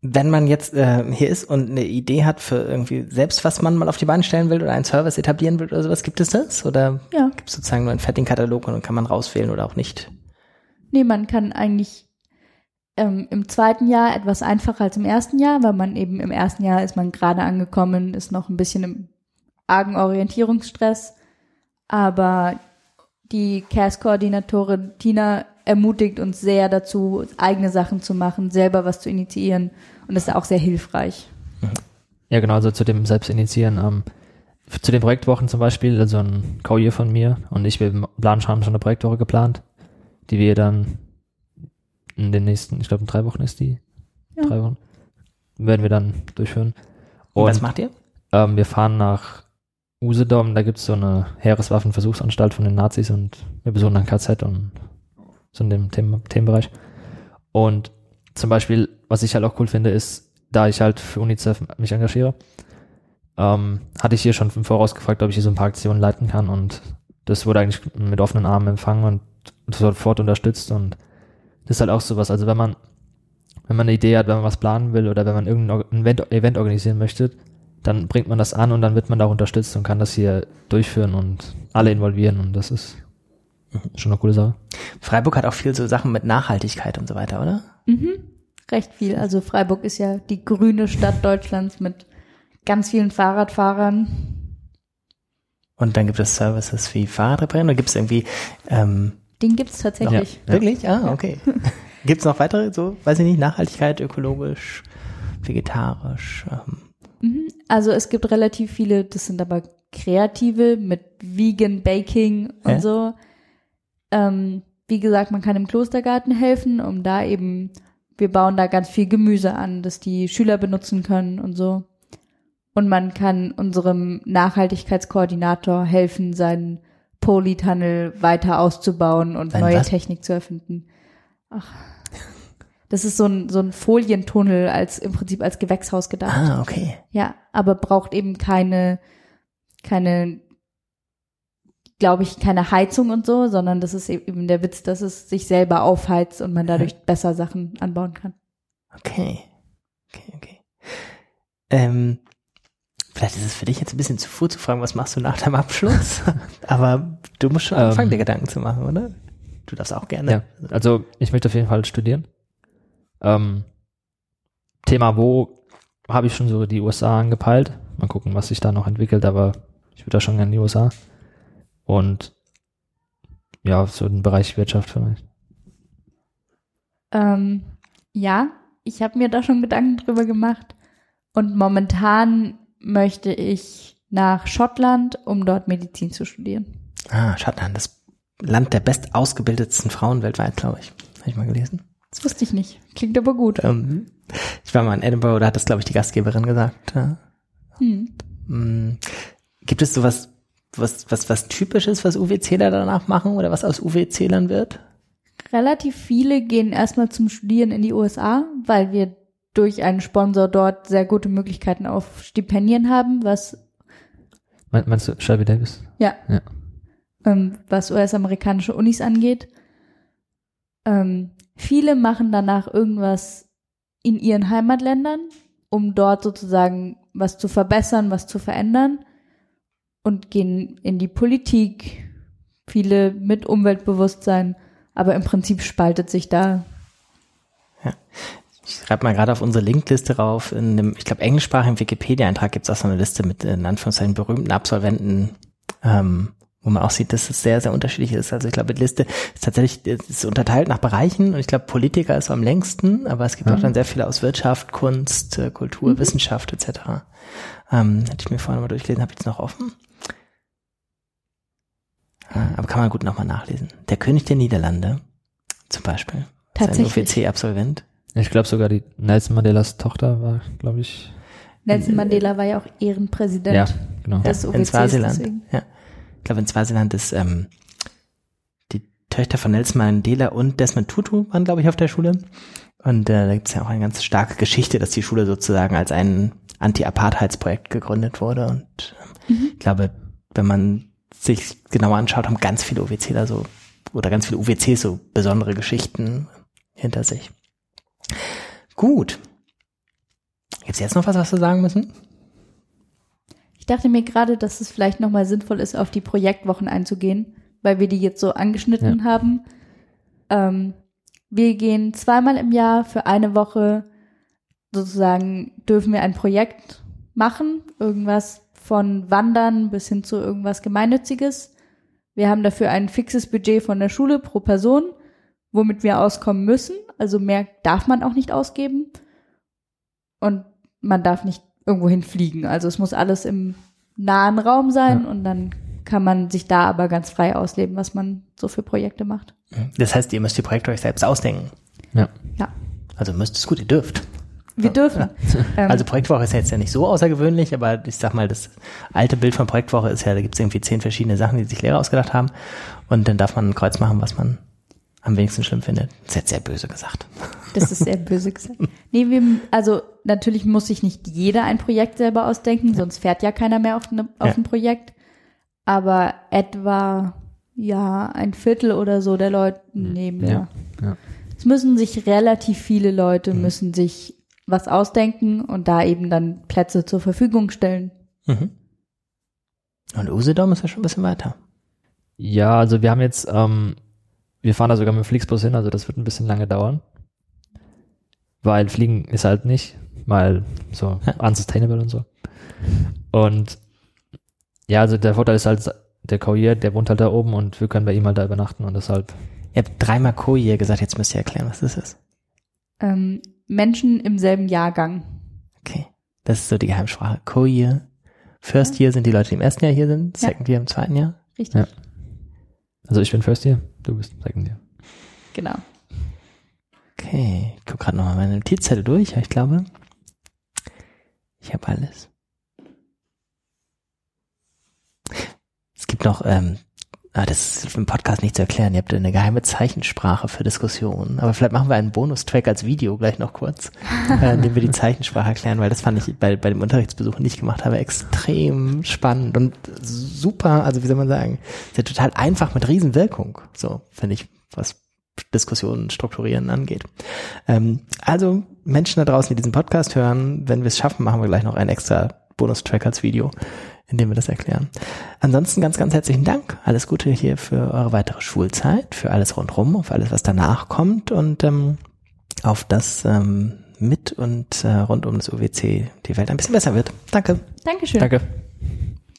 Wenn man jetzt äh, hier ist und eine Idee hat für irgendwie selbst, was man mal auf die Beine stellen will oder einen Service etablieren will oder sowas, gibt es das? Oder ja, gibt es sozusagen nur einen fertigen Katalog und dann kann man rauswählen oder auch nicht? nee, man kann eigentlich ähm, im zweiten Jahr etwas einfacher als im ersten Jahr, weil man eben im ersten Jahr ist man gerade angekommen, ist noch ein bisschen im argen Orientierungsstress. Aber die CAS-Koordinatorin Tina ermutigt uns sehr dazu, eigene Sachen zu machen, selber was zu initiieren. Und das ist auch sehr hilfreich. Ja, genau, also zu dem Selbstinitiieren. Ähm, zu den Projektwochen zum Beispiel, also ein Co-Year von mir und ich, wir planen schon, haben schon eine Projektwoche geplant, die wir dann in den nächsten, ich glaube in drei Wochen ist die, Ja. drei Wochen, werden wir dann durchführen. Und Und was macht ihr? ähm, wir fahren nach Usedom, da gibt's so eine Heereswaffenversuchsanstalt von den Nazis und wir besuchen dann KZ und so in dem Themen, Themenbereich. Und zum Beispiel, was ich halt auch cool finde, ist, da ich halt für UNICEF mich engagiere, ähm, hatte ich hier schon im Voraus gefragt, ob ich hier so ein paar Aktionen leiten kann. Und das wurde eigentlich mit offenen Armen empfangen und sofort unterstützt. Und das ist halt auch sowas, also wenn man wenn man eine Idee hat, wenn man was planen will oder wenn man irgendein Event, Event organisieren möchte, dann bringt man das an und dann wird man da auch unterstützt und kann das hier durchführen und alle involvieren. Und das ist schon eine coole Sache. Freiburg hat auch viel so Sachen mit Nachhaltigkeit und so weiter, oder? Mhm. Recht viel. Also Freiburg ist ja die grüne Stadt Deutschlands mit ganz vielen Fahrradfahrern. Und dann gibt es Services wie Fahrradreparieren oder gibt es irgendwie ähm, Den gibt's tatsächlich. Ja. wirklich? Ah, okay. (laughs) gibt es noch weitere, so, weiß ich nicht, Nachhaltigkeit, ökologisch, vegetarisch? Ähm, Mhm. Also es gibt relativ viele, das sind aber kreative mit Vegan Baking und Ja. so. Ähm, wie gesagt, man kann im Klostergarten helfen, um da eben, wir bauen da ganz viel Gemüse an, das die Schüler benutzen können und so. Und man kann unserem Nachhaltigkeitskoordinator helfen, seinen Polytunnel weiter auszubauen und Sein neue was? Technik zu erfinden. Ach. Das ist so ein, so ein Folientunnel als im Prinzip als Gewächshaus gedacht. ah, okay. Ja, aber braucht eben keine, keine, glaube ich, keine Heizung und so, sondern das ist eben der Witz, dass es sich selber aufheizt und man dadurch besser Sachen anbauen kann. Okay. Okay, okay. Ähm, vielleicht ist es für dich jetzt ein bisschen zu früh zu fragen, was machst du nach deinem Abschluss? (laughs) Aber du musst schon Ähm. anfangen, dir Gedanken zu machen, oder? Du darfst auch gerne. Ja, also ich möchte auf jeden Fall studieren. Ähm, Thema wo habe ich schon so die USA angepeilt. Mal gucken, was sich da noch entwickelt, aber ich würde da schon gerne in die USA. Und ja, so im Bereich Wirtschaft vielleicht. Ähm, ja, ich habe mir da schon Gedanken drüber gemacht und momentan möchte ich nach Schottland, um dort Medizin zu studieren. Ah, Schottland, das Land der best ausgebildetsten Frauen weltweit, glaube ich. Habe ich mal gelesen. Das wusste ich nicht. Klingt aber gut. Ähm, ich war mal in Edinburgh, da hat das, glaube ich, die Gastgeberin gesagt. Ja. Hm. Mm, Gibt es sowas, was, was, was typisches, was UWCler danach machen oder was aus UWClern wird? Relativ viele gehen erstmal zum Studieren in die USA, weil wir durch einen Sponsor dort sehr gute Möglichkeiten auf Stipendien haben, was Mein, meinst du Shelby Davis? ja, Ja. ähm, was US-amerikanische Unis angeht. Ähm, viele machen danach irgendwas in ihren Heimatländern, um dort sozusagen was zu verbessern, was zu verändern und gehen in die Politik. Viele mit Umweltbewusstsein, aber im Prinzip spaltet sich da Ich schreibe mal gerade auf unsere Linkliste rauf. In dem, ich glaube, englischsprachigen Wikipedia-Eintrag gibt es auch so eine Liste mit in Anführungszeichen berühmten Absolventen, ähm, wo man auch sieht, dass es sehr, sehr unterschiedlich ist. Also ich glaube, die Liste ist tatsächlich es ist unterteilt nach Bereichen und ich glaube, Politiker ist so am längsten, aber es gibt auch dann sehr viele aus Wirtschaft, Kunst, äh, Kultur, Wissenschaft etc. Ähm, hätte ich mir vorhin mal durchgelesen, habe ich jetzt noch offen. Ah, Aber kann man gut nochmal nachlesen. Der König der Niederlande zum Beispiel. Ist ein Tatsächlich. OFC-Absolvent. Ich glaube sogar die Nelson Mandelas Tochter war, glaube ich. Nelson Mandela war ja auch Ehrenpräsident Ja, genau. des in OWCs. Swasiland. deswegen. Ja. Ich glaube, in Swasiland ist ähm, die Töchter von Nelson Mandela und Desmond Tutu waren, glaube ich, auf der Schule. Und äh, da gibt es ja auch eine ganz starke Geschichte, dass die Schule sozusagen als ein Anti-Apartheidsprojekt gegründet wurde. Und ähm, ich glaube, wenn man sich genauer anschaut, haben ganz viele UWCler so oder ganz viele UWCs so besondere Geschichten hinter sich. Gut. Gibt's jetzt noch was, was wir sagen müssen? Ich dachte mir gerade, dass es vielleicht nochmal sinnvoll ist, auf die Projektwochen einzugehen, weil wir die jetzt so angeschnitten haben. Ähm, wir gehen zweimal im Jahr für eine Woche sozusagen, dürfen wir ein Projekt machen, irgendwas von Wandern bis hin zu irgendwas Gemeinnütziges. Wir haben dafür ein fixes Budget von der Schule pro Person womit wir auskommen müssen. Also mehr darf man auch nicht ausgeben. Und man darf nicht irgendwo hinfliegen. Also es muss alles im nahen Raum sein Ja. und dann kann man sich da aber ganz frei ausleben, was man so für Projekte macht. Das heißt, ihr müsst die Projekte euch selbst ausdenken. Ja. Ja, Also müsst es gut, ihr dürft. wir dürfen. (laughs) Ähm, Also Projektwoche ist jetzt ja nicht so außergewöhnlich, aber ich sag mal, das alte Bild von Projektwoche ist ja, da gibt es irgendwie zehn verschiedene Sachen, die sich Lehrer ausgedacht haben. Und dann darf man ein Kreuz machen, was man am wenigsten schlimm findet. Das ist jetzt sehr böse gesagt. Das ist sehr böse gesagt. Nee, wir, also natürlich muss sich nicht jeder ein Projekt selber ausdenken, sonst fährt ja keiner mehr auf, ne, auf Ja. ein Projekt. Aber etwa, ja, ein Viertel oder so der Leute nehmen ja. Ja, ja. Es müssen sich relativ viele Leute müssen sich was ausdenken und da eben dann Plätze zur Verfügung stellen. Mhm. Und Usedom ist ja schon ein bisschen weiter. Ja, also wir haben jetzt, ähm, wir fahren da sogar mit dem Flixbus hin, also das wird ein bisschen lange dauern. Weil Fliegen ist halt nicht, weil so Ja. unsustainable und so. Und ja, also der Vorteil ist halt, der Courier, der wohnt halt da oben und wir können bei ihm halt da übernachten und deshalb, Ihr habt dreimal Koje gesagt, jetzt müsst ihr erklären, was das ist. Ähm, Menschen im selben Jahrgang. Okay. Das ist so die Geheimsprache. Co-Year. First Year sind die Leute, die im ersten Jahr hier sind, Ja. Second Year im zweiten Jahr. Richtig. Ja. Also ich bin First Year, du bist Second Year. Genau. Okay, ich gucke gerade nochmal meine Notizzettel durch, aber ich glaube, ich habe alles. Es gibt noch, ähm, ah, das ist im Podcast nicht zu erklären, ihr habt eine geheime Zeichensprache für Diskussionen, aber vielleicht machen wir einen Bonustrack als Video gleich noch kurz, (laughs) äh, in dem wir die Zeichensprache erklären, weil das fand ich bei, bei dem Unterrichtsbesuch, den ich gemacht habe, extrem spannend und super, also wie soll man sagen, ist ja total einfach mit Riesenwirkung, so finde ich, was Diskussionen strukturieren angeht. Ähm, also Menschen da draußen, die diesen Podcast hören, wenn wir es schaffen, machen wir gleich noch einen extra Bonustrack als Video, in dem wir das erklären. Ansonsten ganz, ganz herzlichen Dank. Alles Gute hier für eure weitere Schulzeit, für alles rundrum, auf alles, was danach kommt und ähm, auf das ähm, mit und äh, rund um das UWC die Welt ein bisschen besser wird. Danke. Dankeschön. Danke.